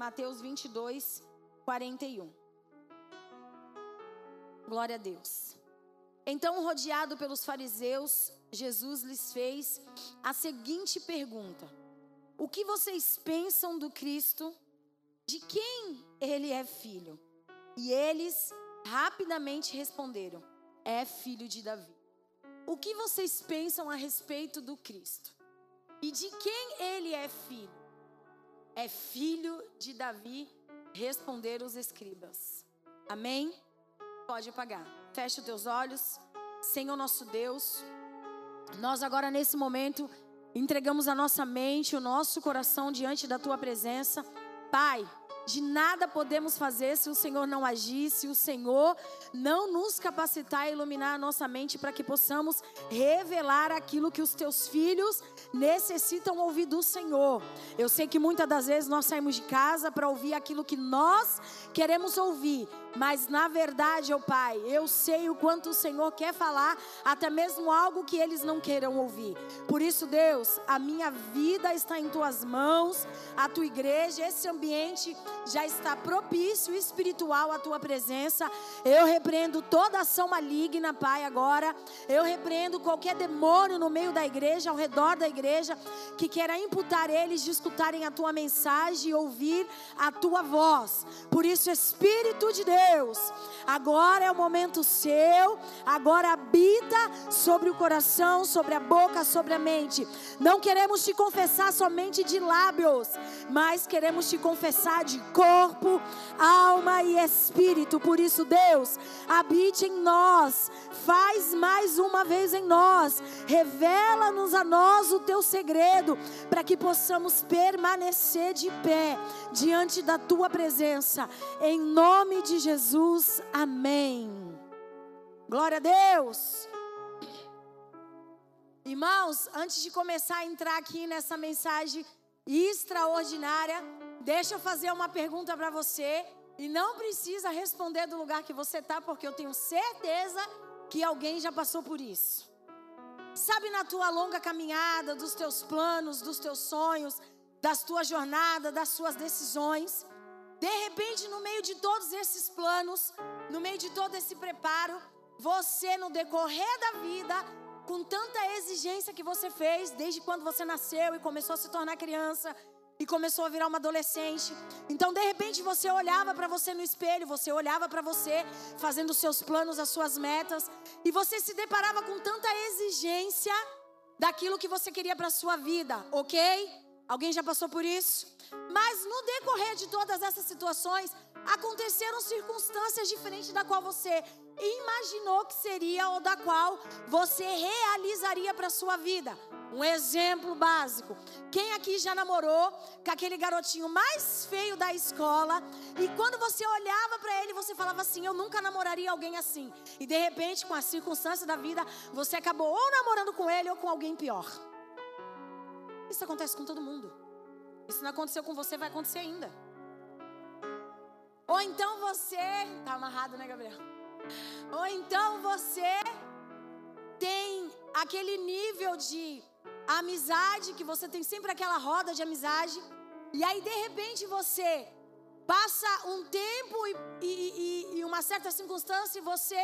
Mateus 22, 41. Glória a Deus. Então, rodeado pelos fariseus, Jesus lhes fez a seguinte pergunta: O que vocês pensam do Cristo? De quem ele é filho? E eles rapidamente responderam: É filho de Davi. O que vocês pensam a respeito do Cristo? E de quem ele é filho? É filho de Davi, responderam os escribas. Amém? Pode apagar. Fecha os teus olhos. Senhor nosso Deus, nós agora nesse momento entregamos a nossa mente, o nosso coração diante da tua presença. Pai, de nada podemos fazer se o Senhor não agir, se o Senhor não nos capacitar e iluminar a nossa mente para que possamos revelar aquilo que os teus filhos necessitam ouvir do Senhor. Eu sei que muitas das vezes nós saímos de casa para ouvir aquilo que nós queremos ouvir, mas na verdade, oh Pai, eu sei o quanto o Senhor quer falar, até mesmo algo que eles não queiram ouvir. Por isso, Deus, a minha vida está em tuas mãos, a tua igreja, esse ambiente já está propício espiritual à tua presença. Eu repreendo toda ação maligna, Pai, agora. Eu repreendo qualquer demônio no meio da igreja, ao redor da igreja, que queira imputar eles de escutarem a tua mensagem e ouvir a tua voz. Por isso, Espírito de Deus, Deus. Agora é o momento seu, agora habita sobre o coração, sobre a boca, sobre a mente. Não queremos te confessar somente de lábios, mas queremos te confessar de corpo, alma e espírito. Por isso, Deus, habite em nós, faz mais uma vez em nós, revela-nos a nós o teu segredo, para que possamos permanecer de pé diante da tua presença, em nome de Jesus. Amém. Glória a Deus. Irmãos, antes de começar a entrar aqui nessa mensagem extraordinária, deixa eu fazer uma pergunta para você. E não precisa responder do lugar que você está, porque eu tenho certeza que alguém já passou por isso. Sabe na tua longa caminhada, dos teus planos, dos teus sonhos, das tuas jornadas, das suas decisões, de repente, no meio de todos esses planos, no meio de todo esse preparo, você no decorrer da vida, com tanta exigência que você fez, desde quando você nasceu e começou a se tornar criança, e começou a virar uma adolescente. Então, de repente, você olhava para você no espelho, você olhava para você fazendo seus planos, as suas metas, e você se deparava com tanta exigência daquilo que você queria para sua vida, ok? Alguém já passou por isso? Mas no decorrer de todas essas situações, aconteceram circunstâncias diferentes da qual você imaginou que seria ou da qual você realizaria para sua vida. Um exemplo básico. Quem aqui já namorou com aquele garotinho mais feio da escola e quando você olhava para ele, você falava assim: "Eu nunca namoraria alguém assim". E de repente, com as circunstâncias da vida, você acabou ou namorando com ele ou com alguém pior. Isso acontece com todo mundo. Isso não aconteceu com você, vai acontecer ainda. Ou então você. Tá amarrado, né, Gabriel? Ou então você tem aquele nível de amizade, que você tem sempre aquela roda de amizade. E aí, de repente, você passa um tempo e, e, e uma certa circunstância e você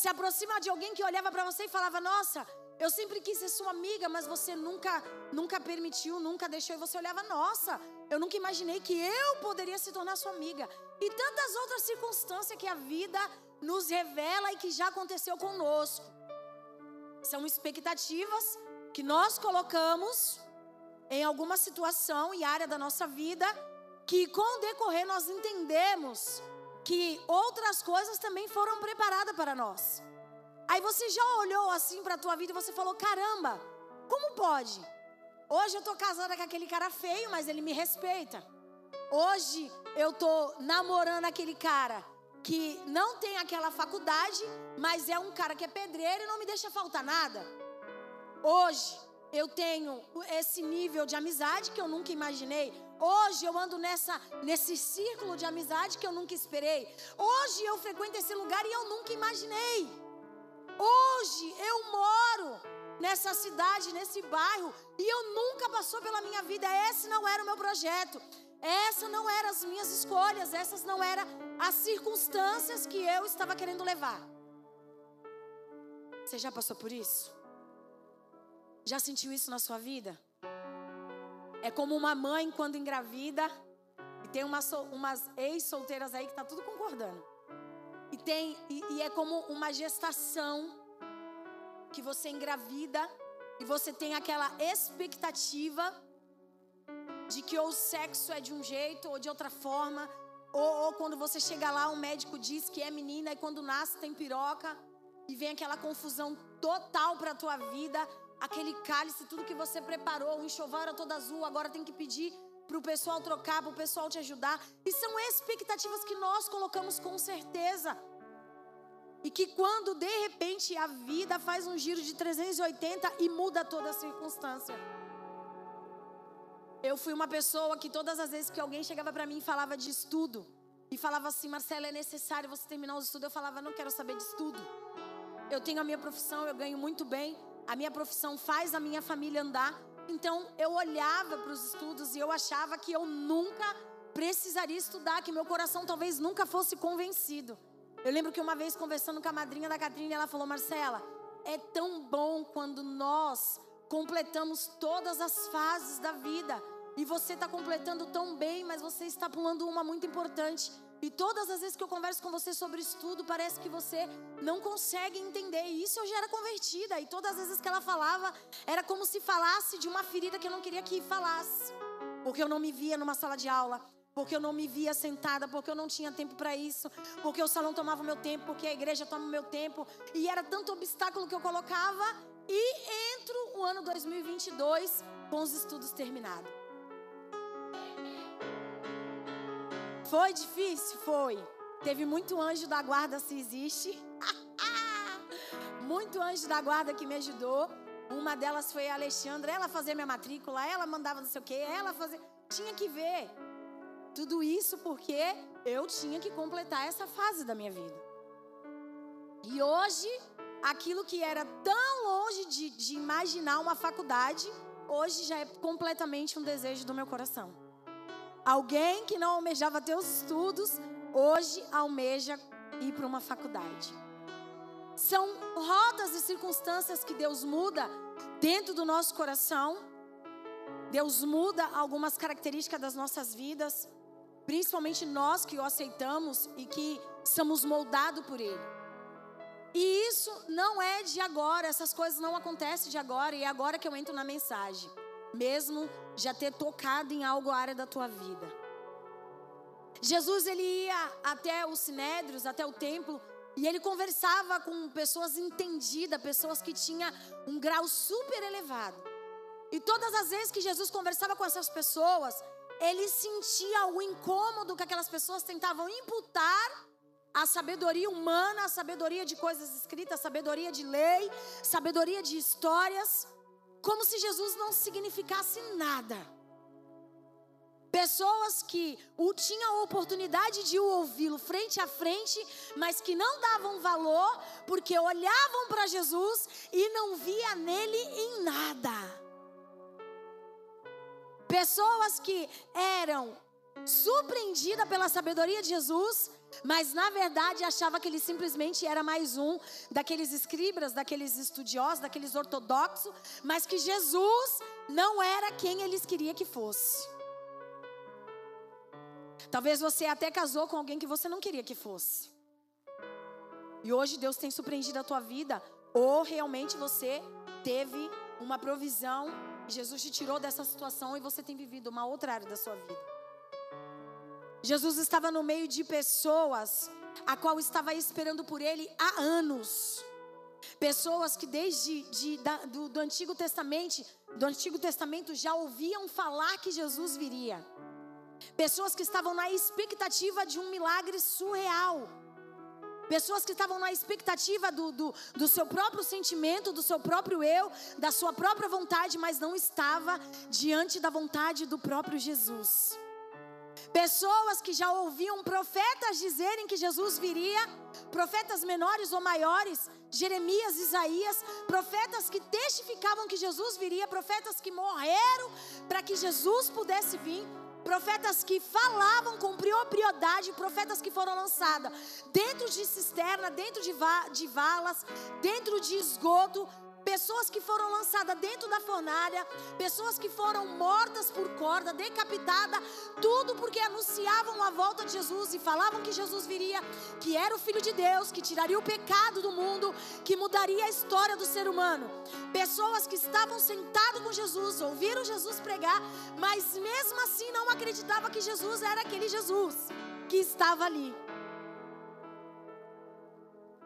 se aproxima de alguém que olhava para você e falava: Nossa, eu sempre quis ser sua amiga, mas você nunca, nunca permitiu, nunca deixou. E você olhava, nossa, eu nunca imaginei que eu poderia se tornar sua amiga. E tantas outras circunstâncias que a vida nos revela e que já aconteceu conosco. São expectativas que nós colocamos em alguma situação e área da nossa vida que com o decorrer nós entendemos que outras coisas também foram preparadas para nós. Aí você já olhou assim para a tua vida e você falou: caramba, como pode? Hoje eu tô casada com aquele cara feio, mas ele me respeita. Hoje eu tô namorando aquele cara que não tem aquela faculdade, mas é um cara que é pedreiro e não me deixa faltar nada. Hoje eu tenho esse nível de amizade que eu nunca imaginei. Hoje eu ando nessa nesse círculo de amizade que eu nunca esperei. Hoje eu frequento esse lugar e eu nunca imaginei. Hoje eu moro nessa cidade, nesse bairro, e eu nunca passou pela minha vida. Esse não era o meu projeto. Essas não eram as minhas escolhas, essas não eram as circunstâncias que eu estava querendo levar. Você já passou por isso? Já sentiu isso na sua vida? É como uma mãe quando engravida, e tem umas, umas ex-solteiras aí que tá tudo concordando. E tem e, e é como uma gestação que você engravida e você tem aquela expectativa de que ou o sexo é de um jeito ou de outra forma, ou, ou quando você chega lá, o médico diz que é menina e quando nasce tem piroca, e vem aquela confusão total para tua vida, aquele cálice, tudo que você preparou, o enxoval era todo azul, agora tem que pedir para o pessoal trocar, para o pessoal te ajudar. E são expectativas que nós colocamos com certeza. E que quando de repente a vida faz um giro de 380 e muda toda a circunstância. Eu fui uma pessoa que todas as vezes que alguém chegava para mim e falava de estudo, e falava assim, Marcela, é necessário você terminar os estudos, eu falava, não quero saber de estudo. Eu tenho a minha profissão, eu ganho muito bem, a minha profissão faz a minha família andar. Então eu olhava para os estudos e eu achava que eu nunca precisaria estudar, que meu coração talvez nunca fosse convencido. Eu lembro que uma vez conversando com a madrinha da Catrina, ela falou: Marcela, é tão bom quando nós completamos todas as fases da vida. E você está completando tão bem, mas você está pulando uma muito importante. E todas as vezes que eu converso com você sobre estudo, parece que você não consegue entender. E isso eu já era convertida. E todas as vezes que ela falava, era como se falasse de uma ferida que eu não queria que falasse. Porque eu não me via numa sala de aula. Porque eu não me via sentada, porque eu não tinha tempo para isso, porque o salão tomava o meu tempo, porque a igreja toma o meu tempo, e era tanto obstáculo que eu colocava, e entro o ano 2022 com os estudos terminados. Foi difícil? Foi. Teve muito anjo da guarda, se existe. muito anjo da guarda que me ajudou. Uma delas foi a Alexandra. Ela fazia minha matrícula, ela mandava não sei o quê, ela fazia. Tinha que ver. Tudo isso porque eu tinha que completar essa fase da minha vida. E hoje, aquilo que era tão longe de, de imaginar uma faculdade, hoje já é completamente um desejo do meu coração. Alguém que não almejava ter os estudos, hoje almeja ir para uma faculdade. São rotas e circunstâncias que Deus muda dentro do nosso coração. Deus muda algumas características das nossas vidas, principalmente nós que o aceitamos e que somos moldados por Ele. E isso não é de agora, essas coisas não acontecem de agora, e é agora que eu entro na mensagem mesmo já ter tocado em algo área da tua vida. Jesus ele ia até os sinédrios, até o templo, e ele conversava com pessoas entendidas, pessoas que tinham um grau super elevado. E todas as vezes que Jesus conversava com essas pessoas, ele sentia o incômodo que aquelas pessoas tentavam imputar a sabedoria humana, a sabedoria de coisas escritas, sabedoria de lei, sabedoria de histórias como se Jesus não significasse nada. Pessoas que o tinham a oportunidade de ouvi-lo frente a frente, mas que não davam valor porque olhavam para Jesus e não via nele em nada. Pessoas que eram surpreendidas pela sabedoria de Jesus, mas na verdade achava que ele simplesmente era mais um daqueles escribas, daqueles estudiosos, daqueles ortodoxos, mas que Jesus não era quem eles queriam que fosse. Talvez você até casou com alguém que você não queria que fosse. E hoje Deus tem surpreendido a tua vida, ou realmente você teve uma provisão, Jesus te tirou dessa situação e você tem vivido uma outra área da sua vida. Jesus estava no meio de pessoas a qual estava esperando por ele há anos. Pessoas que desde de, da, do, do, Antigo Testamento, do Antigo Testamento já ouviam falar que Jesus viria. Pessoas que estavam na expectativa de um milagre surreal. Pessoas que estavam na expectativa do, do, do, seu próprio sentimento, do seu próprio eu, da sua própria vontade, mas não estava diante da vontade do próprio Jesus. Pessoas que já ouviam profetas dizerem que Jesus viria, profetas menores ou maiores, Jeremias, Isaías, profetas que testificavam que Jesus viria, profetas que morreram para que Jesus pudesse vir, profetas que falavam com propriedade, profetas que foram lançados dentro de cisterna, dentro de, va de valas, dentro de esgoto, pessoas que foram lançadas dentro da fornalha, pessoas que foram mortas por corda, decapitadas, tudo porque anunciavam a volta de Jesus e falavam que Jesus viria, que era o Filho de Deus, que tiraria o pecado do mundo, que mudaria a história do ser humano. Pessoas que estavam sentadas com Jesus, ouviram Jesus pregar, mas mesmo assim não acreditavam que Jesus era aquele Jesus que estava ali.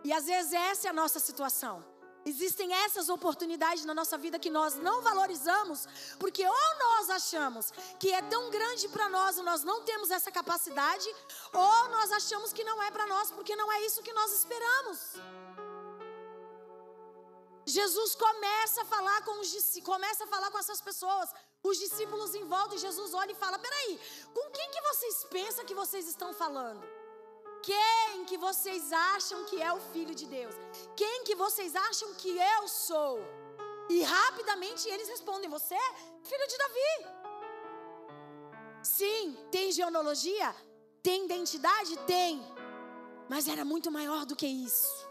E às vezes essa é a nossa situação. Existem essas oportunidades na nossa vida que nós não valorizamos, porque ou nós achamos que é tão grande para nós e nós não temos essa capacidade, ou nós achamos que não é para nós, porque não é isso que nós esperamos. Jesus começa a falar com os começa a falar com essas pessoas. Os discípulos em volta e Jesus olha e fala: "Peraí, com quem que vocês pensam que vocês estão falando?" Quem que vocês acham que é o filho de Deus? Quem que vocês acham que eu sou? E rapidamente eles respondem: Você é filho de Davi. Sim, tem genealogia? Tem identidade? Tem. Mas era muito maior do que isso.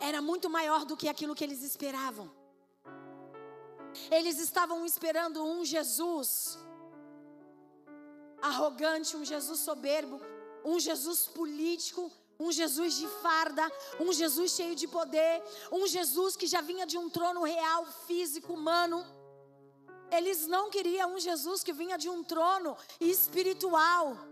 Era muito maior do que aquilo que eles esperavam. Eles estavam esperando um Jesus arrogante, um Jesus soberbo, um Jesus político, um Jesus de farda, um Jesus cheio de poder, um Jesus que já vinha de um trono real, físico, humano. Eles não queriam um Jesus que vinha de um trono espiritual.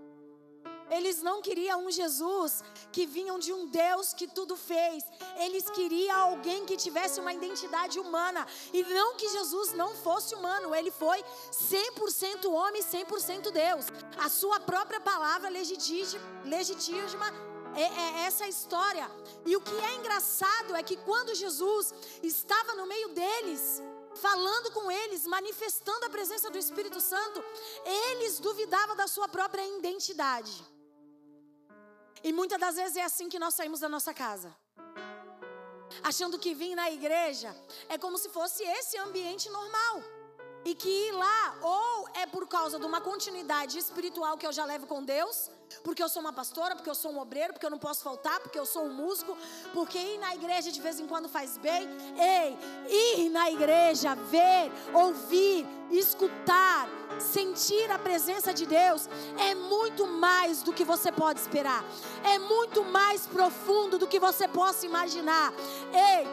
Eles não queriam um Jesus que vinha de um Deus que tudo fez. Eles queriam alguém que tivesse uma identidade humana. E não que Jesus não fosse humano, ele foi 100% homem, 100% Deus. A sua própria palavra legitima, legitima é, é essa história. E o que é engraçado é que quando Jesus estava no meio deles, falando com eles, manifestando a presença do Espírito Santo, eles duvidavam da sua própria identidade. E muitas das vezes é assim que nós saímos da nossa casa. Achando que vir na igreja é como se fosse esse ambiente normal. E que ir lá, ou é por causa de uma continuidade espiritual que eu já levo com Deus, porque eu sou uma pastora, porque eu sou um obreiro, porque eu não posso faltar, porque eu sou um músico, porque ir na igreja de vez em quando faz bem. Ei, ir na igreja, ver, ouvir, escutar, sentir a presença de Deus é muito mais do que você pode esperar. É muito mais profundo do que você possa imaginar. Ei,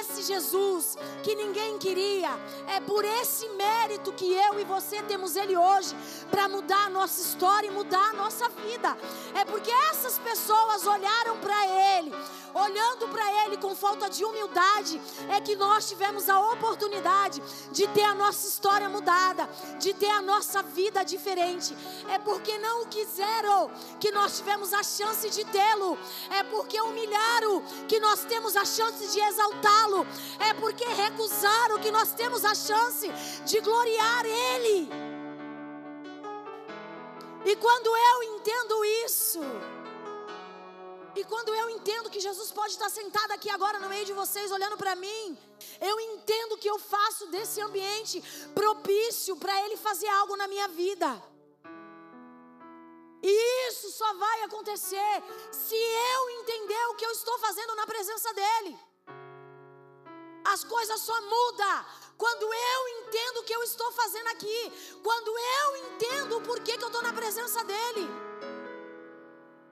esse Jesus que ninguém queria, é por esse mérito que eu e você temos ele hoje para mudar a nossa história e mudar a nossa vida. É porque essas pessoas olharam para ele, olhando para ele com falta de humildade, é que nós tivemos a oportunidade de ter a nossa história mudada, de ter a nossa vida diferente. É porque não quiseram que nós tivemos a chance de tê-lo. É porque humilharam que nós temos a chance de exaltá-lo. É porque recusaram que nós temos a chance de gloriar Ele. E quando eu entendo isso, e quando eu entendo que Jesus pode estar sentado aqui agora no meio de vocês, olhando para mim, eu entendo que eu faço desse ambiente propício para Ele fazer algo na minha vida. E isso só vai acontecer se eu entender o que eu estou fazendo na presença dEle. As coisas só mudam quando eu entendo o que eu estou fazendo aqui. Quando eu entendo o porquê que eu estou na presença dEle.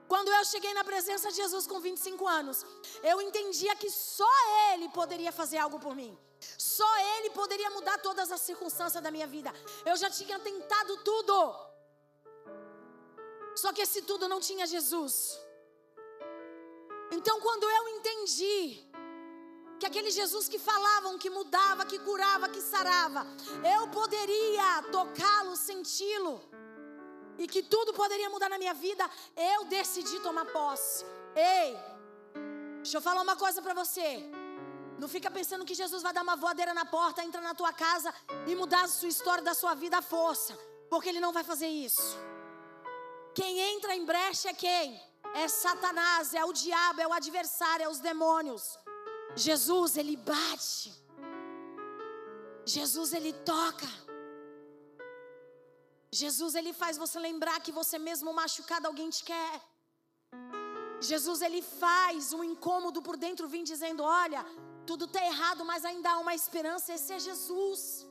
Quando eu cheguei na presença de Jesus com 25 anos, eu entendia que só Ele poderia fazer algo por mim. Só Ele poderia mudar todas as circunstâncias da minha vida. Eu já tinha tentado tudo. Só que esse tudo não tinha Jesus. Então, quando eu entendi que aquele Jesus que falavam, que mudava, que curava, que sarava, eu poderia tocá-lo, senti-lo e que tudo poderia mudar na minha vida, eu decidi tomar posse. Ei, deixa eu falar uma coisa para você. Não fica pensando que Jesus vai dar uma voadeira na porta, entrar na tua casa e mudar a sua história da sua vida à força, porque ele não vai fazer isso. Quem entra em brecha é quem? É Satanás, é o diabo, é o adversário, é os demônios. Jesus, ele bate. Jesus, ele toca. Jesus ele faz você lembrar que você mesmo machucado alguém te quer. Jesus ele faz um incômodo por dentro vir dizendo: "Olha, tudo está errado, mas ainda há uma esperança, esse é Jesus".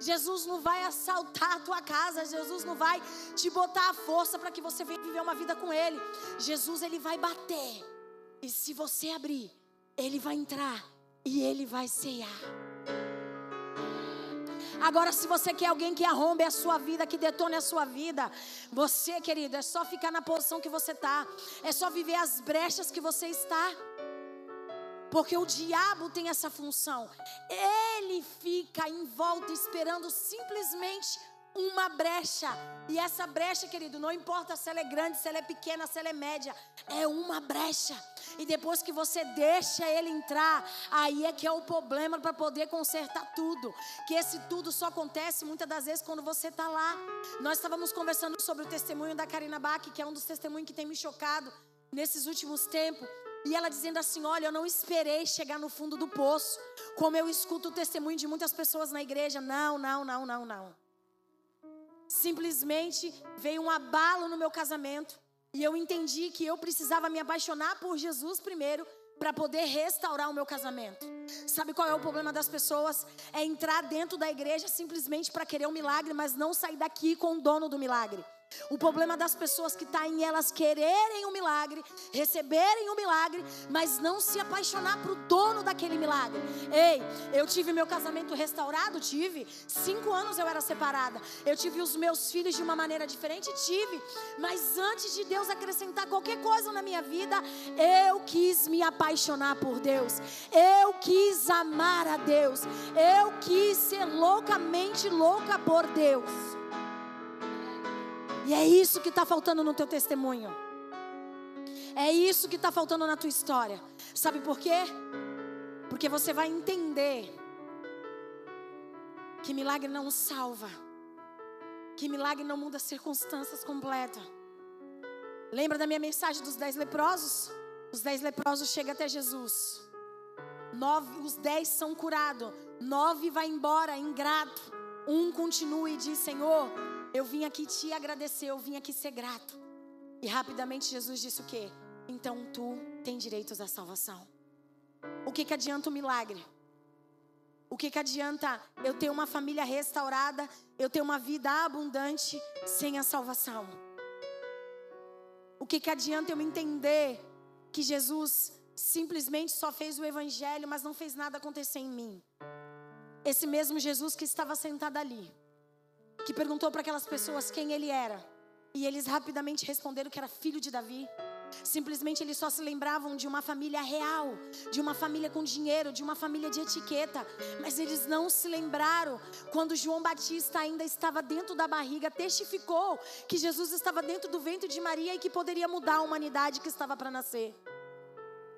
Jesus não vai assaltar a tua casa, Jesus não vai te botar a força para que você venha viver uma vida com ele. Jesus ele vai bater. E se você abrir, ele vai entrar e ele vai ceiar. Agora, se você quer alguém que arrombe a sua vida, que detone a sua vida, você, querido, é só ficar na posição que você está, é só viver as brechas que você está. Porque o diabo tem essa função. Ele fica em volta esperando simplesmente uma brecha. E essa brecha, querido, não importa se ela é grande, se ela é pequena, se ela é média, é uma brecha. E depois que você deixa ele entrar, aí é que é o problema para poder consertar tudo. Que esse tudo só acontece muitas das vezes quando você está lá. Nós estávamos conversando sobre o testemunho da Karina Bach, que é um dos testemunhos que tem me chocado nesses últimos tempos. E ela dizendo assim: Olha, eu não esperei chegar no fundo do poço, como eu escuto o testemunho de muitas pessoas na igreja. Não, não, não, não, não. Simplesmente veio um abalo no meu casamento. E eu entendi que eu precisava me apaixonar por Jesus primeiro para poder restaurar o meu casamento. Sabe qual é o problema das pessoas? É entrar dentro da igreja simplesmente para querer um milagre, mas não sair daqui com o dono do milagre. O problema das pessoas que está em elas quererem o um milagre, receberem o um milagre, mas não se apaixonar para o dono daquele milagre. Ei, eu tive meu casamento restaurado, tive. Cinco anos eu era separada. Eu tive os meus filhos de uma maneira diferente, tive. Mas antes de Deus acrescentar qualquer coisa na minha vida, eu quis me apaixonar por Deus. Eu quis amar a Deus. Eu quis ser loucamente louca por Deus. E é isso que está faltando no teu testemunho. É isso que está faltando na tua história. Sabe por quê? Porque você vai entender que milagre não salva. Que milagre não muda circunstâncias completas. Lembra da minha mensagem dos dez leprosos? Os dez leprosos chegam até Jesus. Nove, os dez são curados. Nove vai embora, ingrato. Um continua e diz: Senhor, eu vim aqui te agradecer, eu vim aqui ser grato. E rapidamente Jesus disse o quê? Então tu tem direitos à salvação. O que, que adianta o milagre? O que, que adianta eu ter uma família restaurada, eu ter uma vida abundante sem a salvação? O que, que adianta eu entender que Jesus simplesmente só fez o evangelho, mas não fez nada acontecer em mim? Esse mesmo Jesus que estava sentado ali que perguntou para aquelas pessoas quem ele era. E eles rapidamente responderam que era filho de Davi. Simplesmente eles só se lembravam de uma família real, de uma família com dinheiro, de uma família de etiqueta. Mas eles não se lembraram quando João Batista ainda estava dentro da barriga, testificou que Jesus estava dentro do ventre de Maria e que poderia mudar a humanidade que estava para nascer.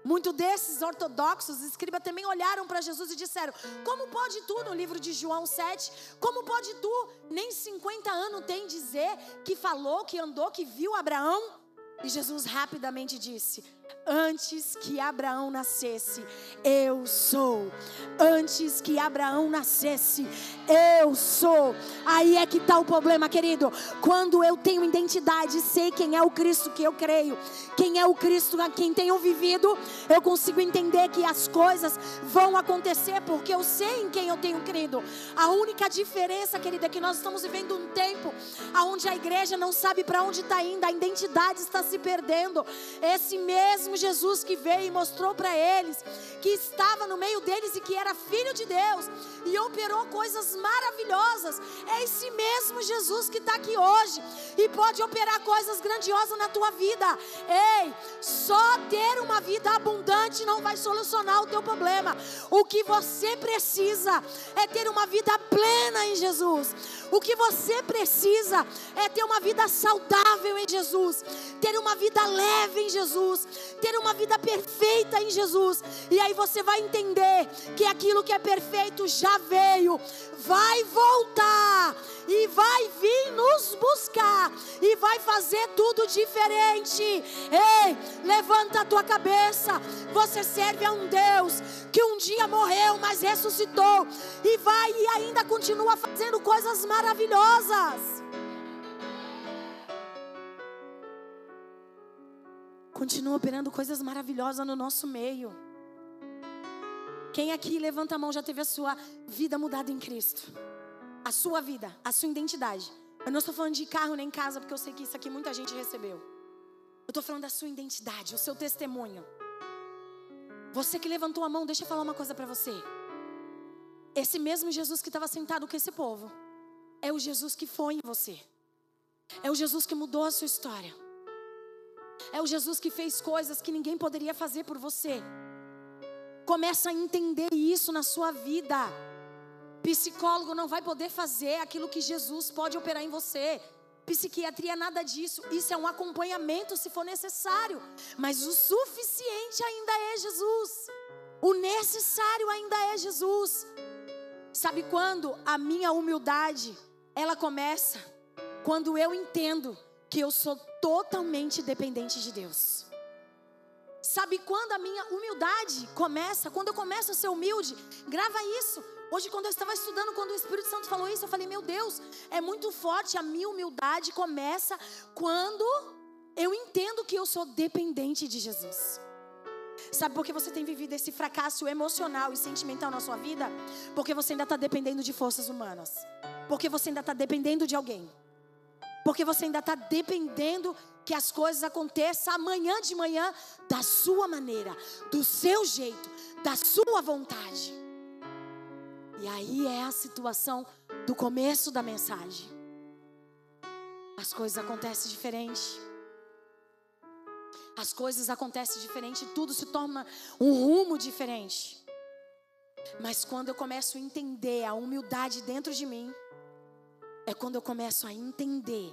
Muitos desses ortodoxos, escribas também olharam para Jesus e disseram: Como pode tu, no livro de João 7, como pode tu, nem 50 anos tem dizer que falou, que andou, que viu Abraão? E Jesus rapidamente disse: Antes que Abraão nascesse, eu sou. Antes que Abraão nascesse, eu sou. Aí é que está o problema, querido. Quando eu tenho identidade, sei quem é o Cristo que eu creio, quem é o Cristo a quem tenho vivido, eu consigo entender que as coisas vão acontecer porque eu sei em quem eu tenho crido. A única diferença, querida, é que nós estamos vivendo um tempo onde a igreja não sabe para onde está indo, a identidade está se perdendo. Esse mesmo Jesus que veio e mostrou para eles que estava no meio deles e que era filho de Deus e operou coisas maravilhosas. É esse mesmo Jesus que está aqui hoje e pode operar coisas grandiosas na tua vida. Ei, só ter uma vida abundante não vai solucionar o teu problema. O que você precisa é ter uma vida plena em Jesus. O que você precisa é ter uma vida saudável em Jesus, ter uma vida leve em Jesus, ter uma vida perfeita em Jesus. E aí você vai entender que aquilo que é perfeito já veio, vai voltar vai fazer tudo diferente. Ei, levanta a tua cabeça. Você serve a um Deus que um dia morreu, mas ressuscitou e vai e ainda continua fazendo coisas maravilhosas. Continua operando coisas maravilhosas no nosso meio. Quem aqui levanta a mão já teve a sua vida mudada em Cristo? A sua vida, a sua identidade. Eu não estou falando de carro nem casa, porque eu sei que isso aqui muita gente recebeu. Eu estou falando da sua identidade, o seu testemunho. Você que levantou a mão, deixa eu falar uma coisa para você. Esse mesmo Jesus que estava sentado com esse povo, é o Jesus que foi em você. É o Jesus que mudou a sua história. É o Jesus que fez coisas que ninguém poderia fazer por você. Começa a entender isso na sua vida. Psicólogo não vai poder fazer aquilo que Jesus pode operar em você. Psiquiatria, nada disso. Isso é um acompanhamento se for necessário. Mas o suficiente ainda é Jesus. O necessário ainda é Jesus. Sabe quando a minha humildade ela começa? Quando eu entendo que eu sou totalmente dependente de Deus. Sabe quando a minha humildade começa? Quando eu começo a ser humilde, grava isso. Hoje, quando eu estava estudando, quando o Espírito Santo falou isso, eu falei: Meu Deus, é muito forte. A minha humildade começa quando eu entendo que eu sou dependente de Jesus. Sabe por que você tem vivido esse fracasso emocional e sentimental na sua vida? Porque você ainda está dependendo de forças humanas. Porque você ainda está dependendo de alguém. Porque você ainda está dependendo que as coisas aconteçam amanhã de manhã da sua maneira, do seu jeito, da sua vontade. E aí é a situação do começo da mensagem. As coisas acontecem diferente. As coisas acontecem diferente, tudo se torna um rumo diferente. Mas quando eu começo a entender a humildade dentro de mim, é quando eu começo a entender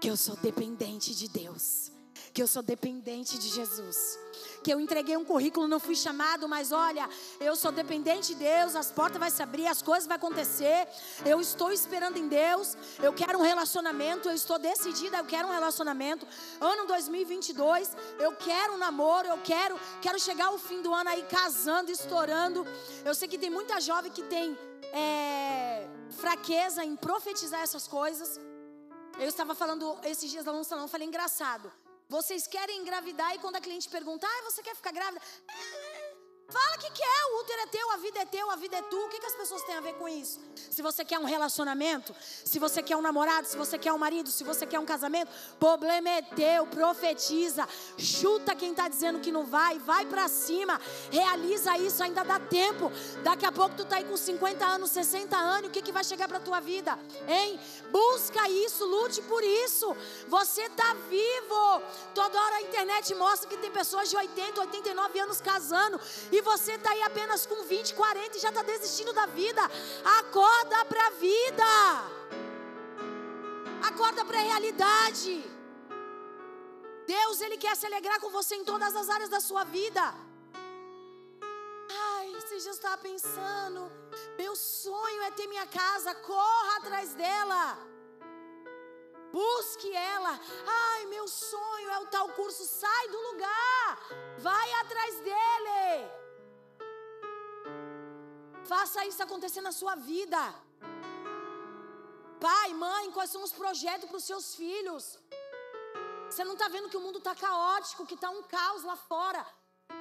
que eu sou dependente de Deus, que eu sou dependente de Jesus. Que eu entreguei um currículo, não fui chamado, mas olha, eu sou dependente de Deus, as portas vão se abrir, as coisas vão acontecer. Eu estou esperando em Deus, eu quero um relacionamento, eu estou decidida, eu quero um relacionamento. Ano 2022, eu quero um namoro, eu quero, quero chegar ao fim do ano aí casando, estourando. Eu sei que tem muita jovem que tem é, fraqueza em profetizar essas coisas. Eu estava falando esses dias lá no salão, falei engraçado. Vocês querem engravidar e quando a cliente pergunta, ah, você quer ficar grávida? Fala que quer, o útero é teu, a vida é teu, a vida é tu. O que, que as pessoas têm a ver com isso? Se você quer um relacionamento, se você quer um namorado, se você quer um marido, se você quer um casamento, problema é teu, profetiza, chuta quem está dizendo que não vai, vai para cima, realiza isso, ainda dá tempo. Daqui a pouco tu tá aí com 50 anos, 60 anos, o que, que vai chegar para tua vida? Hein? Busca isso, lute por isso. Você tá vivo. Toda hora a internet mostra que tem pessoas de 80, 89 anos casando e você está aí apenas com 20, 40 e já está desistindo da vida. Acorda para a vida. Acorda para a realidade. Deus, Ele quer se alegrar com você em todas as áreas da sua vida. Ai, você já estava pensando. Meu sonho é ter minha casa. Corra atrás dela. Busque ela. Ai, meu sonho é o tal curso. Sai do lugar. Vai atrás dele. Faça isso acontecer na sua vida. Pai, mãe, quais são os projetos para os seus filhos? Você não está vendo que o mundo está caótico, que está um caos lá fora.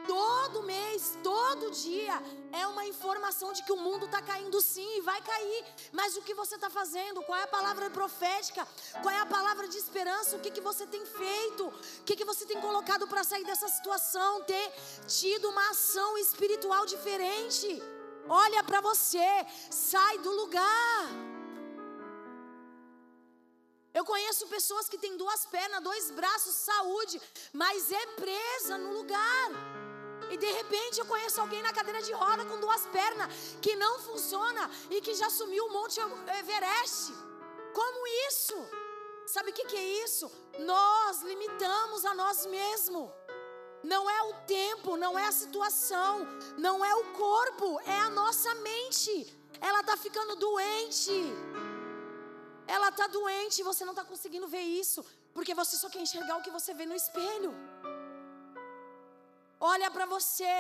Todo mês, todo dia, é uma informação de que o mundo está caindo sim vai cair. Mas o que você está fazendo? Qual é a palavra profética? Qual é a palavra de esperança? O que, que você tem feito? O que, que você tem colocado para sair dessa situação? Ter tido uma ação espiritual diferente? Olha para você, sai do lugar. Eu conheço pessoas que têm duas pernas, dois braços, saúde, mas é presa no lugar. E de repente eu conheço alguém na cadeira de roda com duas pernas que não funciona e que já sumiu o Monte Everest. Como isso? Sabe o que, que é isso? Nós limitamos a nós mesmos. Não é o tempo, não é a situação, não é o corpo, é a nossa mente. Ela está ficando doente. Ela está doente e você não está conseguindo ver isso, porque você só quer enxergar o que você vê no espelho. Olha para você.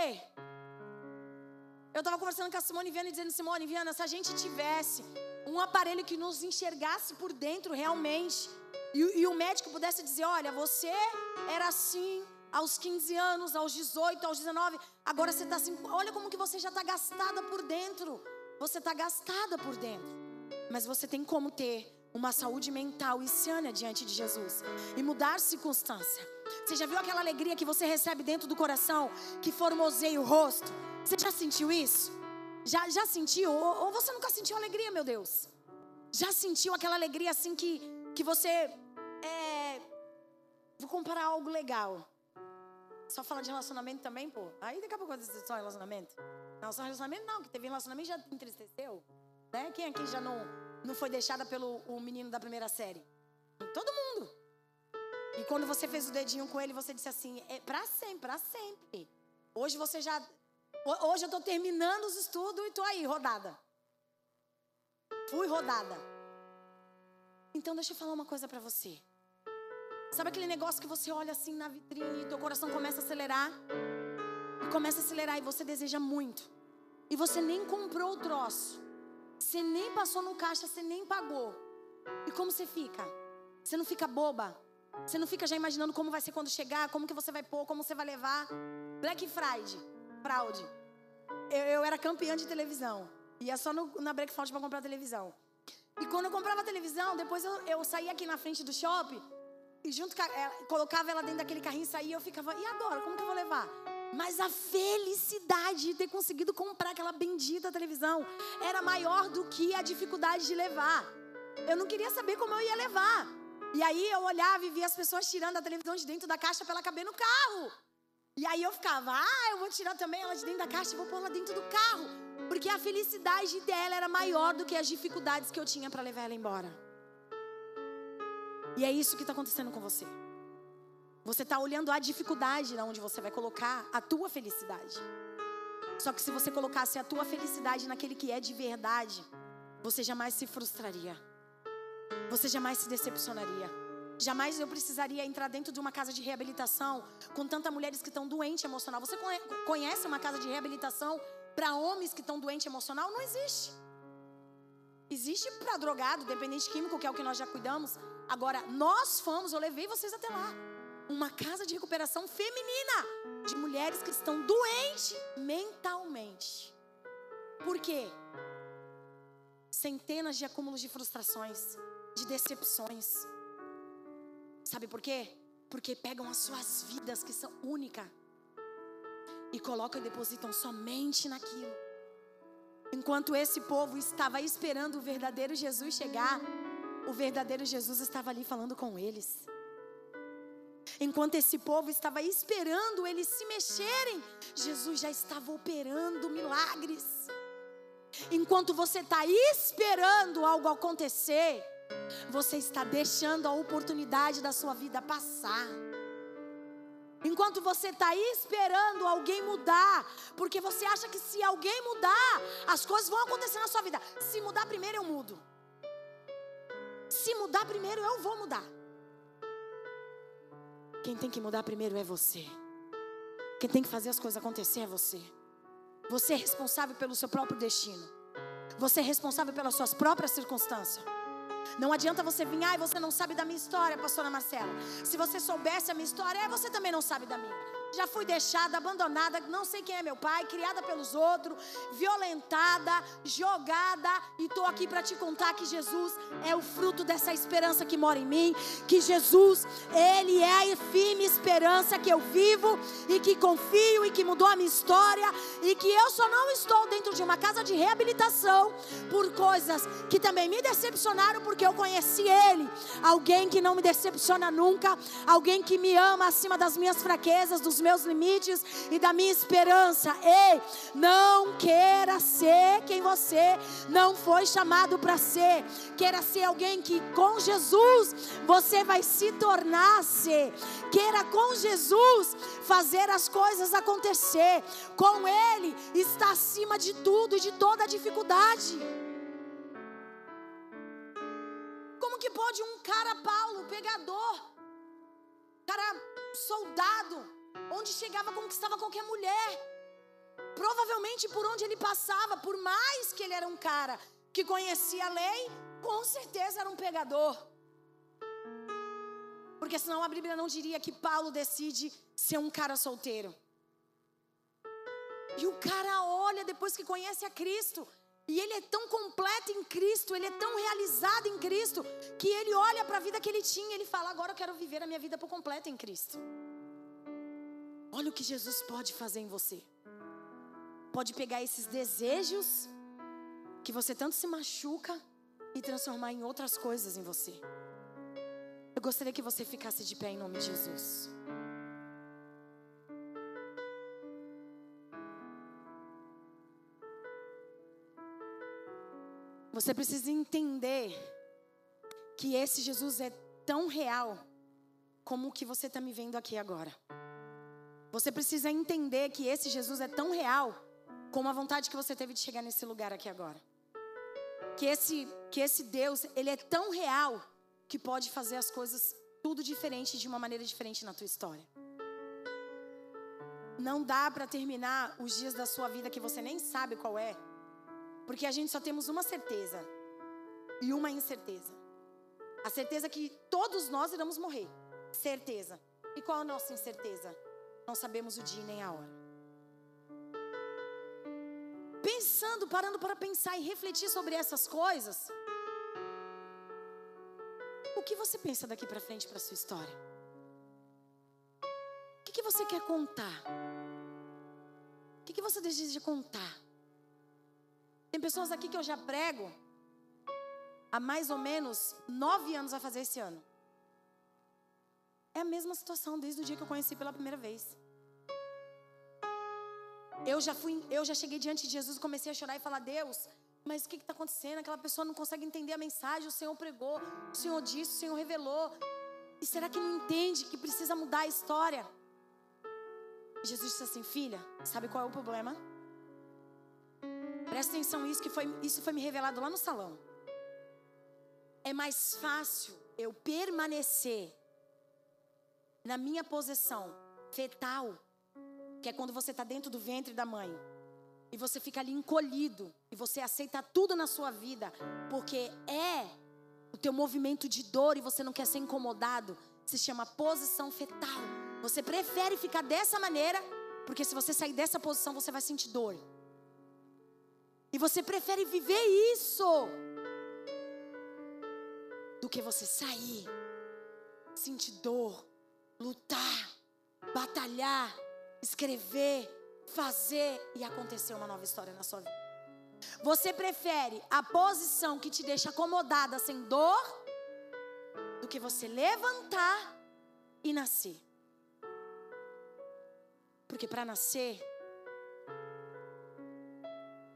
Eu estava conversando com a Simone Viana e dizendo: Simone Viana, se a gente tivesse um aparelho que nos enxergasse por dentro realmente, e, e o médico pudesse dizer: Olha, você era assim aos 15 anos, aos 18, aos 19, agora você está assim. Olha como que você já está gastada por dentro. Você está gastada por dentro. Mas você tem como ter uma saúde mental e sânia diante de Jesus e mudar circunstância. Você já viu aquela alegria que você recebe dentro do coração que formoseia o rosto? Você já sentiu isso? Já, já sentiu? Ou, ou você nunca sentiu alegria, meu Deus? Já sentiu aquela alegria assim que, que você. É... Vou comparar algo legal. Só falar de relacionamento também, pô. Aí daqui a pouco eu só relacionamento. Não, só relacionamento não, que teve relacionamento já entristeceu. Né? Quem aqui já não, não foi deixada pelo o menino da primeira série? Todo mundo. E quando você fez o dedinho com ele, você disse assim: é pra sempre, pra sempre. Hoje você já Hoje eu estou terminando os estudos e estou aí, rodada. Fui rodada. Então deixa eu falar uma coisa para você. Sabe aquele negócio que você olha assim na vitrine e teu coração começa a acelerar? E começa a acelerar e você deseja muito. E você nem comprou o troço. Você nem passou no caixa, você nem pagou. E como você fica? Você não fica boba? Você não fica já imaginando como vai ser quando chegar, como que você vai pôr, como você vai levar? Black Friday fraude. Eu, eu era campeã de televisão. Ia só no, na Black Fraud para comprar televisão. E quando eu comprava televisão, depois eu, eu saía aqui na frente do shopping e junto ela, colocava ela dentro daquele carrinho e saía. Eu ficava, e agora? Como que eu vou levar? Mas a felicidade de ter conseguido comprar aquela bendita televisão era maior do que a dificuldade de levar. Eu não queria saber como eu ia levar. E aí eu olhava e via as pessoas tirando a televisão de dentro da caixa para ela caber no carro. E aí eu ficava, ah, eu vou tirar também ela de dentro da caixa e vou pôr ela dentro do carro. Porque a felicidade dela era maior do que as dificuldades que eu tinha para levar ela embora. E é isso que está acontecendo com você. Você está olhando a dificuldade onde você vai colocar a tua felicidade. Só que se você colocasse a tua felicidade naquele que é de verdade, você jamais se frustraria. Você jamais se decepcionaria. Jamais eu precisaria entrar dentro de uma casa de reabilitação com tantas mulheres que estão doentes emocional. Você conhece uma casa de reabilitação para homens que estão doentes emocional? Não existe. Existe para drogado, dependente químico, que é o que nós já cuidamos. Agora, nós fomos, eu levei vocês até lá. Uma casa de recuperação feminina de mulheres que estão doentes mentalmente. Por quê? Centenas de acúmulos de frustrações, de decepções Sabe por quê? Porque pegam as suas vidas que são únicas e colocam e depositam somente naquilo. Enquanto esse povo estava esperando o verdadeiro Jesus chegar, o verdadeiro Jesus estava ali falando com eles. Enquanto esse povo estava esperando eles se mexerem, Jesus já estava operando milagres. Enquanto você está esperando algo acontecer, você está deixando a oportunidade da sua vida passar. Enquanto você está esperando alguém mudar, porque você acha que se alguém mudar, as coisas vão acontecer na sua vida. Se mudar primeiro, eu mudo. Se mudar primeiro, eu vou mudar. Quem tem que mudar primeiro é você. Quem tem que fazer as coisas acontecer é você. Você é responsável pelo seu próprio destino. Você é responsável pelas suas próprias circunstâncias. Não adianta você vir, ai, você não sabe da minha história, pastora Marcela. Se você soubesse a minha história, é, você também não sabe da minha. Já fui deixada, abandonada, não sei quem é meu pai, criada pelos outros, violentada, jogada, e estou aqui para te contar que Jesus é o fruto dessa esperança que mora em mim, que Jesus, ele é a firme esperança que eu vivo e que confio e que mudou a minha história e que eu só não estou dentro de uma casa de reabilitação por coisas que também me decepcionaram porque eu conheci ele, alguém que não me decepciona nunca, alguém que me ama acima das minhas fraquezas, dos meus limites e da minha esperança. Ei, não queira ser quem você não foi chamado para ser. Queira ser alguém que com Jesus você vai se tornar ser. Queira com Jesus fazer as coisas acontecer. Com Ele está acima de tudo e de toda dificuldade. de um cara, Paulo, pegador, cara soldado, onde chegava conquistava qualquer mulher. Provavelmente por onde ele passava, por mais que ele era um cara que conhecia a lei, com certeza era um pegador. Porque senão a Bíblia não diria que Paulo decide ser um cara solteiro. E o cara olha depois que conhece a Cristo. E ele é tão completo em Cristo, ele é tão realizado em Cristo, que ele olha para a vida que ele tinha e ele fala: Agora eu quero viver a minha vida por completo em Cristo. Olha o que Jesus pode fazer em você. Pode pegar esses desejos que você tanto se machuca e transformar em outras coisas em você. Eu gostaria que você ficasse de pé em nome de Jesus. Você precisa entender que esse Jesus é tão real como o que você está me vendo aqui agora. Você precisa entender que esse Jesus é tão real como a vontade que você teve de chegar nesse lugar aqui agora. Que esse, que esse Deus, ele é tão real que pode fazer as coisas tudo diferente de uma maneira diferente na tua história. Não dá para terminar os dias da sua vida que você nem sabe qual é porque a gente só temos uma certeza e uma incerteza. A certeza que todos nós iremos morrer. Certeza. E qual a nossa incerteza? Não sabemos o dia nem a hora. Pensando, parando para pensar e refletir sobre essas coisas, o que você pensa daqui para frente para sua história? O que, que você quer contar? O que, que você deseja contar? Tem pessoas aqui que eu já prego há mais ou menos nove anos a fazer esse ano. É a mesma situação desde o dia que eu conheci pela primeira vez. Eu já fui, eu já cheguei diante de Jesus comecei a chorar e falar: Deus, mas o que está acontecendo? Aquela pessoa não consegue entender a mensagem. O Senhor pregou, o Senhor disse, o Senhor revelou. E será que não entende que precisa mudar a história? Jesus disse assim: Filha, sabe qual é o problema? Presta atenção isso que foi, isso foi me revelado lá no salão. É mais fácil eu permanecer na minha posição fetal, que é quando você está dentro do ventre da mãe, e você fica ali encolhido, e você aceita tudo na sua vida, porque é o teu movimento de dor e você não quer ser incomodado, se chama posição fetal. Você prefere ficar dessa maneira, porque se você sair dessa posição, você vai sentir dor. E você prefere viver isso do que você sair, sentir dor, lutar, batalhar, escrever, fazer e acontecer uma nova história na sua vida. Você prefere a posição que te deixa acomodada sem dor do que você levantar e nascer. Porque para nascer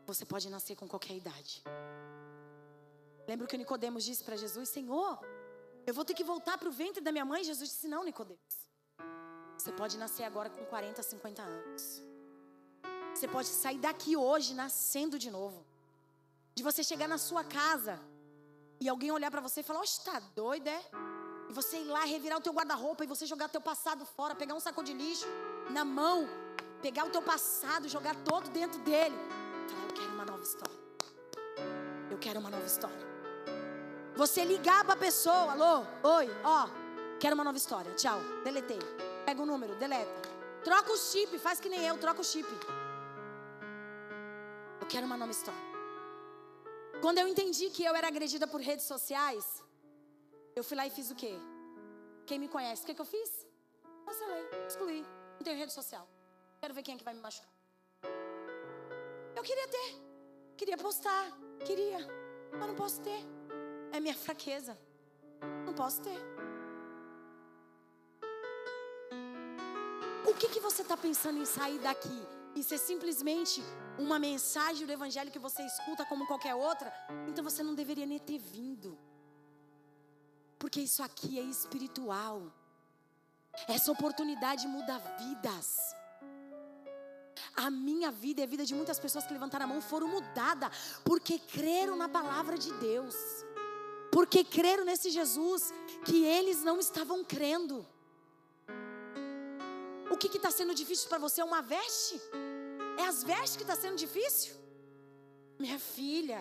você pode nascer com qualquer idade. Lembra que o Nicodemos disse para Jesus: Senhor, eu vou ter que voltar para o ventre da minha mãe? Jesus disse: Não, Nicodemos. Você pode nascer agora com 40, 50 anos. Você pode sair daqui hoje nascendo de novo. De você chegar na sua casa e alguém olhar para você e falar: Oxe, tá doido, é? E você ir lá revirar o teu guarda-roupa e você jogar teu passado fora, pegar um saco de lixo na mão, pegar o teu passado, jogar todo dentro dele nova história. Eu quero uma nova história. Você ligar para pessoa, alô, oi, ó, quero uma nova história. Tchau, deletei. Pega o número, deleta. Troca o chip, faz que nem eu, troca o chip. Eu quero uma nova história. Quando eu entendi que eu era agredida por redes sociais, eu fui lá e fiz o quê? Quem me conhece, o que, que eu fiz? Cancelei, excluí. Não tenho rede social. Quero ver quem é que vai me machucar. Eu queria ter. Queria postar, queria, mas não posso ter. É minha fraqueza. Não posso ter. O que, que você está pensando em sair daqui e ser simplesmente uma mensagem do Evangelho que você escuta como qualquer outra? Então você não deveria nem ter vindo. Porque isso aqui é espiritual. Essa oportunidade muda vidas. A minha vida e a vida de muitas pessoas que levantaram a mão foram mudadas porque creram na palavra de Deus. Porque creram nesse Jesus que eles não estavam crendo. O que está sendo difícil para você? É uma veste? É as vestes que está sendo difícil? Minha filha,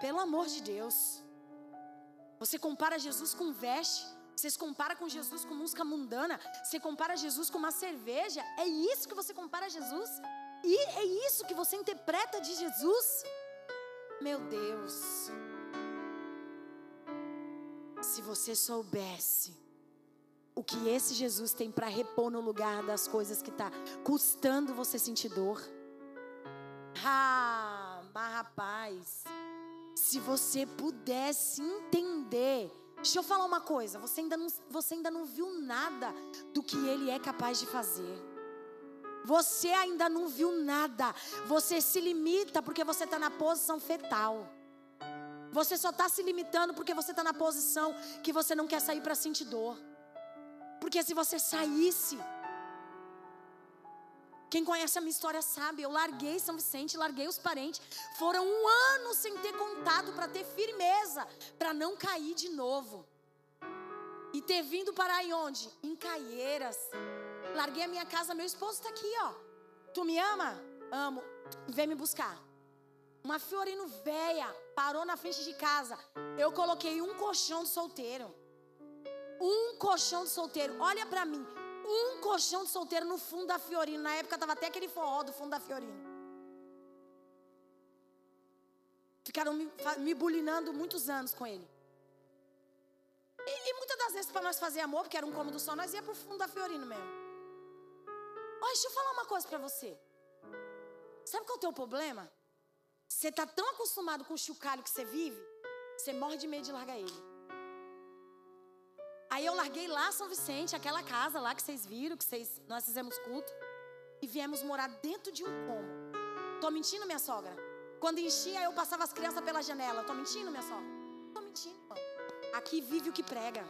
pelo amor de Deus. Você compara Jesus com veste? Você se compara com Jesus com música mundana? Você compara Jesus com uma cerveja? É isso que você compara Jesus? E é isso que você interpreta de Jesus? Meu Deus. Se você soubesse o que esse Jesus tem para repor no lugar das coisas que está custando você sentir dor. Ah, mas rapaz, se você pudesse entender Deixa eu falar uma coisa, você ainda, não, você ainda não viu nada do que Ele é capaz de fazer. Você ainda não viu nada. Você se limita porque você está na posição fetal. Você só está se limitando porque você está na posição que você não quer sair para sentir dor. Porque se você saísse, quem conhece a minha história sabe, eu larguei São Vicente, larguei os parentes. Foram um ano sem ter contato para ter firmeza, para não cair de novo. E ter vindo parar em onde? Em Caieiras. Larguei a minha casa, meu esposo está aqui, ó. Tu me ama? Amo. Vem me buscar. Uma Fiorino véia parou na frente de casa. Eu coloquei um colchão de solteiro. Um colchão de solteiro. Olha para mim um colchão de solteiro no fundo da Fiorino. Na época tava até aquele forró do fundo da Fiorino. Ficaram me, me bulinando muitos anos com ele. E, e muitas das vezes, para nós fazer amor, porque era um cômodo só, nós ia pro fundo da Fiorino mesmo. Olha, deixa eu falar uma coisa para você. Sabe qual é o teu problema? Você tá tão acostumado com o chocalho que você vive, você morre de medo de largar ele. Aí eu larguei lá São Vicente, aquela casa lá que vocês viram, que vocês, nós fizemos culto. E viemos morar dentro de um cômodo. Tô mentindo, minha sogra? Quando enchia, eu passava as crianças pela janela. Tô mentindo, minha sogra? Tô mentindo. Aqui vive o que prega.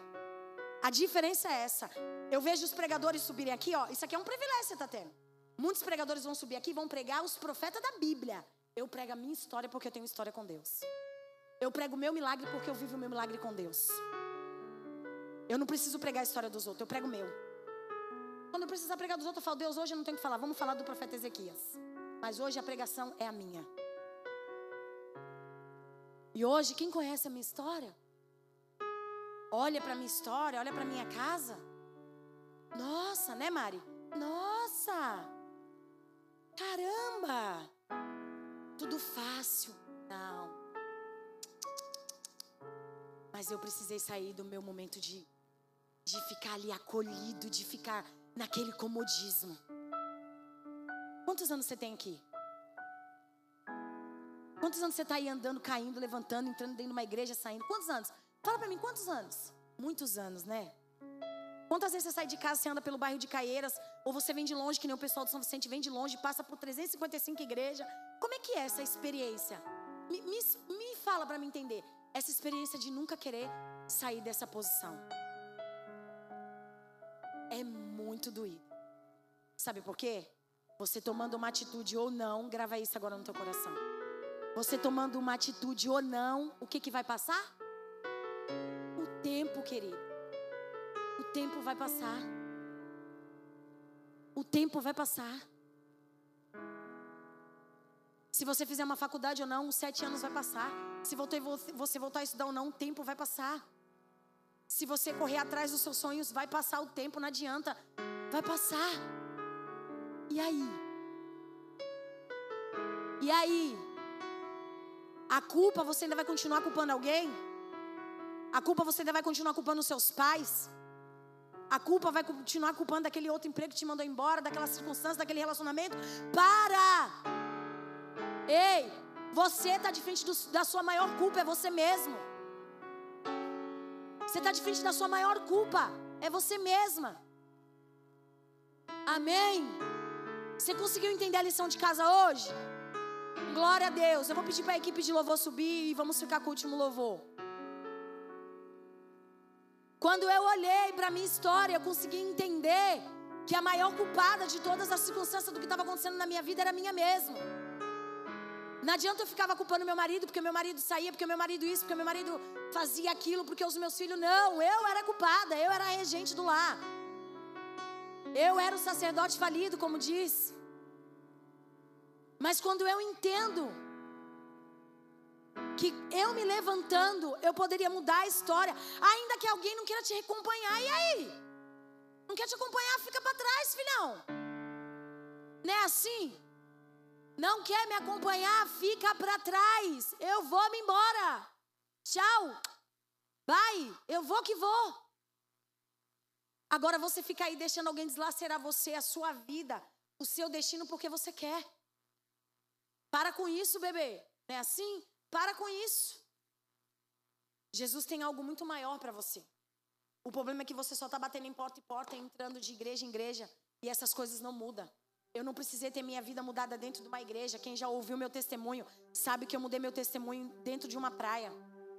A diferença é essa. Eu vejo os pregadores subirem aqui, ó. Isso aqui é um privilégio que você está tendo. Muitos pregadores vão subir aqui e vão pregar os profetas da Bíblia. Eu prego a minha história porque eu tenho história com Deus. Eu prego o meu milagre porque eu vivo o meu milagre com Deus. Eu não preciso pregar a história dos outros, eu prego o meu. Quando eu precisar pregar dos outros, eu falo, Deus, hoje eu não tenho que falar, vamos falar do profeta Ezequias. Mas hoje a pregação é a minha. E hoje, quem conhece a minha história? Olha para a minha história, olha para a minha casa. Nossa, né, Mari? Nossa! Caramba! Tudo fácil. Não. Mas eu precisei sair do meu momento de de ficar ali acolhido, de ficar naquele comodismo. Quantos anos você tem aqui? Quantos anos você está aí andando, caindo, levantando, entrando dentro de uma igreja, saindo? Quantos anos? Fala para mim, quantos anos? Muitos anos, né? Quantas vezes você sai de casa, você anda pelo bairro de Caieiras, ou você vem de longe, que nem o pessoal de São Vicente vem de longe, passa por 355 igrejas. Como é que é essa experiência? Me, me, me fala para me entender. Essa experiência de nunca querer sair dessa posição é muito doído. Sabe por quê? Você tomando uma atitude ou não, grava isso agora no teu coração. Você tomando uma atitude ou não, o que que vai passar? O tempo, querido. O tempo vai passar. O tempo vai passar. Se você fizer uma faculdade ou não, sete anos vai passar. Se você voltar a estudar ou não, o tempo vai passar. Se você correr atrás dos seus sonhos, vai passar o tempo, não adianta. Vai passar. E aí? E aí? A culpa você ainda vai continuar culpando alguém? A culpa você ainda vai continuar culpando os seus pais? A culpa vai continuar culpando daquele outro emprego que te mandou embora, daquela circunstância, daquele relacionamento? Para! Ei, você está de frente do, da sua maior culpa, é você mesmo. Você está de frente da sua maior culpa. É você mesma. Amém? Você conseguiu entender a lição de casa hoje? Glória a Deus. Eu vou pedir para a equipe de louvor subir e vamos ficar com o último louvor. Quando eu olhei para a minha história, eu consegui entender que a maior culpada de todas as circunstâncias do que estava acontecendo na minha vida era minha mesma. Não adianta eu ficava culpando meu marido, porque meu marido saía, porque meu marido isso, porque meu marido fazia aquilo, porque os meus filhos. Não, eu era culpada, eu era a regente do lar. Eu era o sacerdote falido, como diz. Mas quando eu entendo que eu me levantando, eu poderia mudar a história, ainda que alguém não queira te acompanhar, e aí? Não quer te acompanhar, fica para trás, filhão. Não é assim? Não quer me acompanhar, fica para trás. Eu vou me embora. Tchau. Vai, eu vou que vou. Agora você fica aí deixando alguém deslacerar você, a sua vida, o seu destino porque você quer. Para com isso, bebê. Não é assim? Para com isso. Jesus tem algo muito maior para você. O problema é que você só está batendo em porta e porta, entrando de igreja em igreja, e essas coisas não mudam. Eu não precisei ter minha vida mudada dentro de uma igreja. Quem já ouviu meu testemunho sabe que eu mudei meu testemunho dentro de uma praia.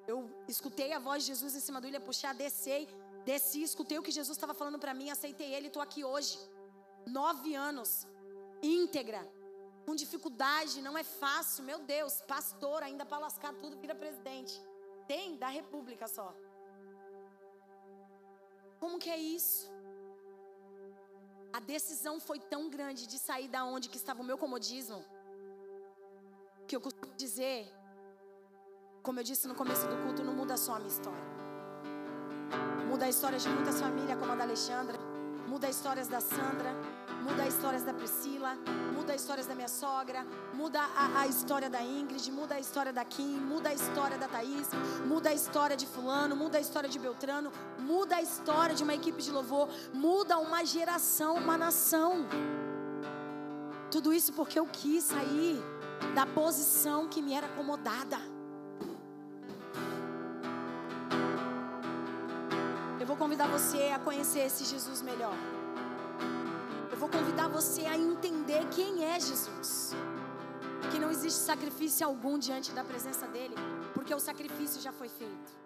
Eu escutei a voz de Jesus em cima do ilha puxar, desci, desci, escutei o que Jesus estava falando para mim, aceitei ele e estou aqui hoje. Nove anos, íntegra, com dificuldade, não é fácil. Meu Deus, pastor, ainda para lascar tudo, vira presidente. Tem da República só. Como que é isso? A decisão foi tão grande de sair da onde que estava o meu comodismo, que eu costumo dizer, como eu disse no começo do culto, não muda só a minha história. Muda a história de muitas famílias, como a da Alexandra, muda as histórias da Sandra, muda as histórias da Priscila, muda as histórias da minha sogra, muda a, a, história da Ingrid, muda a história da Kim, muda a história da Thaís, muda a história de Fulano, muda a história de Beltrano, muda a história de uma equipe de louvor, muda uma geração, uma nação. Tudo isso porque eu quis sair da posição que me era acomodada. Convidar você a conhecer esse Jesus melhor. Eu vou convidar você a entender quem é Jesus. Que não existe sacrifício algum diante da presença dele, porque o sacrifício já foi feito.